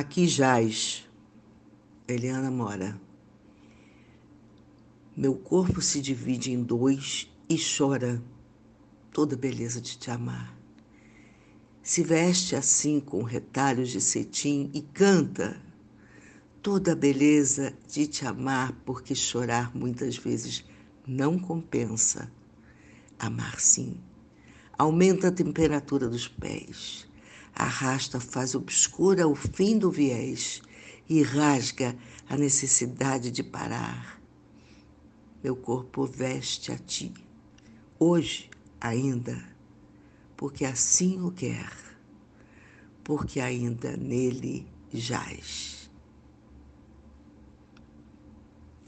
Aqui jaz Eliana Mora. Meu corpo se divide em dois e chora toda a beleza de te amar. Se veste assim com retalhos de cetim e canta toda a beleza de te amar, porque chorar muitas vezes não compensa. Amar sim. Aumenta a temperatura dos pés, arrasta, faz obscura o fim do viés e rasga a necessidade de parar. Meu corpo veste a ti, hoje ainda, porque assim o quer, porque ainda nele jaz.